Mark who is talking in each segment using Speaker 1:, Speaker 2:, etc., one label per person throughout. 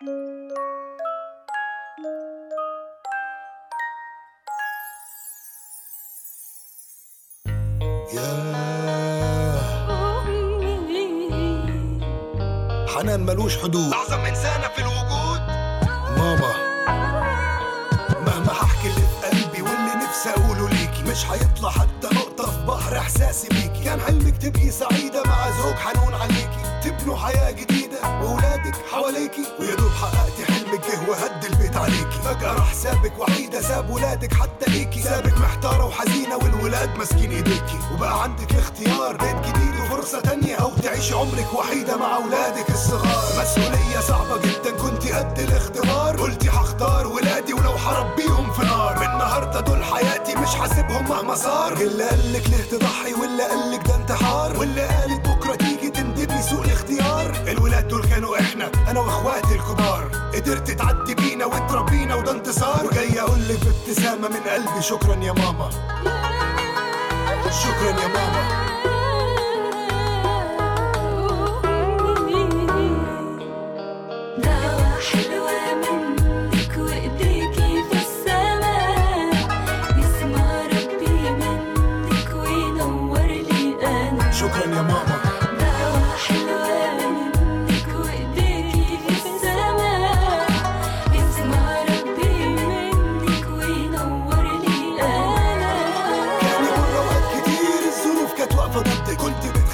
Speaker 1: حنان ملوش حدود.
Speaker 2: أعظم إنسانة في الوجود.
Speaker 1: ماما مهما هحكي اللي في قلبي واللي نفسي أقوله ليكي مش هيطلع حتى نقطة في بحر إحساسي بيكي. كان حلمك تبقي سعيدة مع زوج حنون عليكي. تبنوا حياة جديدة وولادك حواليكي ويا دوب حققتي حلمك جه وهد البيت عليكي. فجأة راح سابك وحيدة ساب ولادك حتى ليكي. سابك محتارة وحزينة والولاد ماسكين ايديكي. وبقى عندك الاختيار بيت جديد وفرصة تانية أو تعيشي عمرك وحيدة مع ولادك الصغار. مسؤولية صعبة جدا كنت قد الاختبار. قلتي هختار ولادي ولو حربيهم في نار. من النهاردة دول حياتي مش حاسبهم مهما صار. اللي قالك ليه تضحي واللي قالك ده انتحار. واللي قدرت تعدي بينا وتربينا وده انتصار. وجاي اقولك بابتسامة من قلبي. شكرا يا ماما. شكرا يا ماما.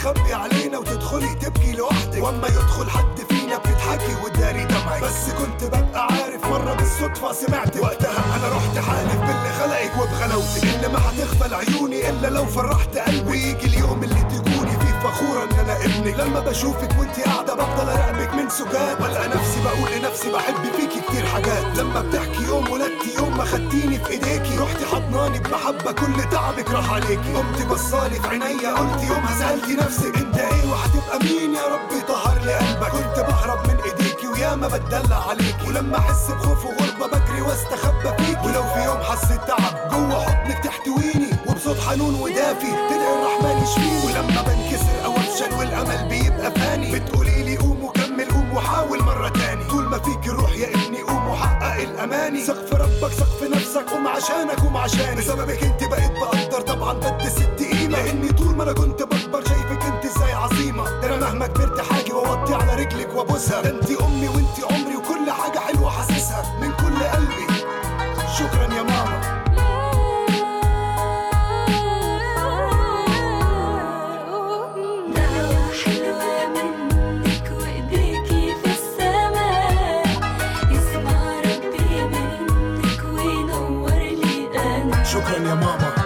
Speaker 1: كنت بتخبي علينا وتدخلي تبكي لوحدك. وأما يدخل حد فينا بتضحكي وتداري دمعك. بس كنت ببقى عارف مرة بالصدفة سمعت وقتها أنا رحت حالف باللي خلقك وبغلاوتك. اللي ما هتغفل عيوني إلا لو فرحت قلبي. ويجي اليوم اللي تكوني فيه فخوره ابنك لما بشوفك وانت قاعدة بفضل اراقبك من سجاد. والقى نفسي بقول لنفسي بحب فيكي كتير حاجات. لما بتحكي يوم ولدتي يوم ما خدتيني في ايديكي. رحتي حضناني بمحبه كل تعبك راح عليكي. قمتي بصالي في عينيا قلت يومها سألتي نفسك انت إيه وهتبقى مين يا ربي؟ طهر لي قلبك. كنت بهرب من ايديكي وياما بتدلع عليكي. ولما احس بخوف وغربة بجري واستخبى فيكي. ولو في يوم حسيت تعب جوه حضنك تحتويني وبصوت حنون ودافي تدعي الرحمن يشفيني. ولما بنكسر والامل بيبقى فاني. بتقولي لي قوم وكمل قوم وحاول مرة تاني. طول ما فيك الروح يا ابني قوم وحقق الأماني. سقف ربك سقف نفسك قوم عشانك قوم عشاني. بسببك انت بقيت بقدر طبعا بدي ست قيمة. لأني طول ما أنا كنت بكبر شايفك انت إزاي عظيمة. ده أنا مهما كبرت حاجي وأوطي على رجلك وأبوسها. ده انت أمي وانت عمري Shook on your mama.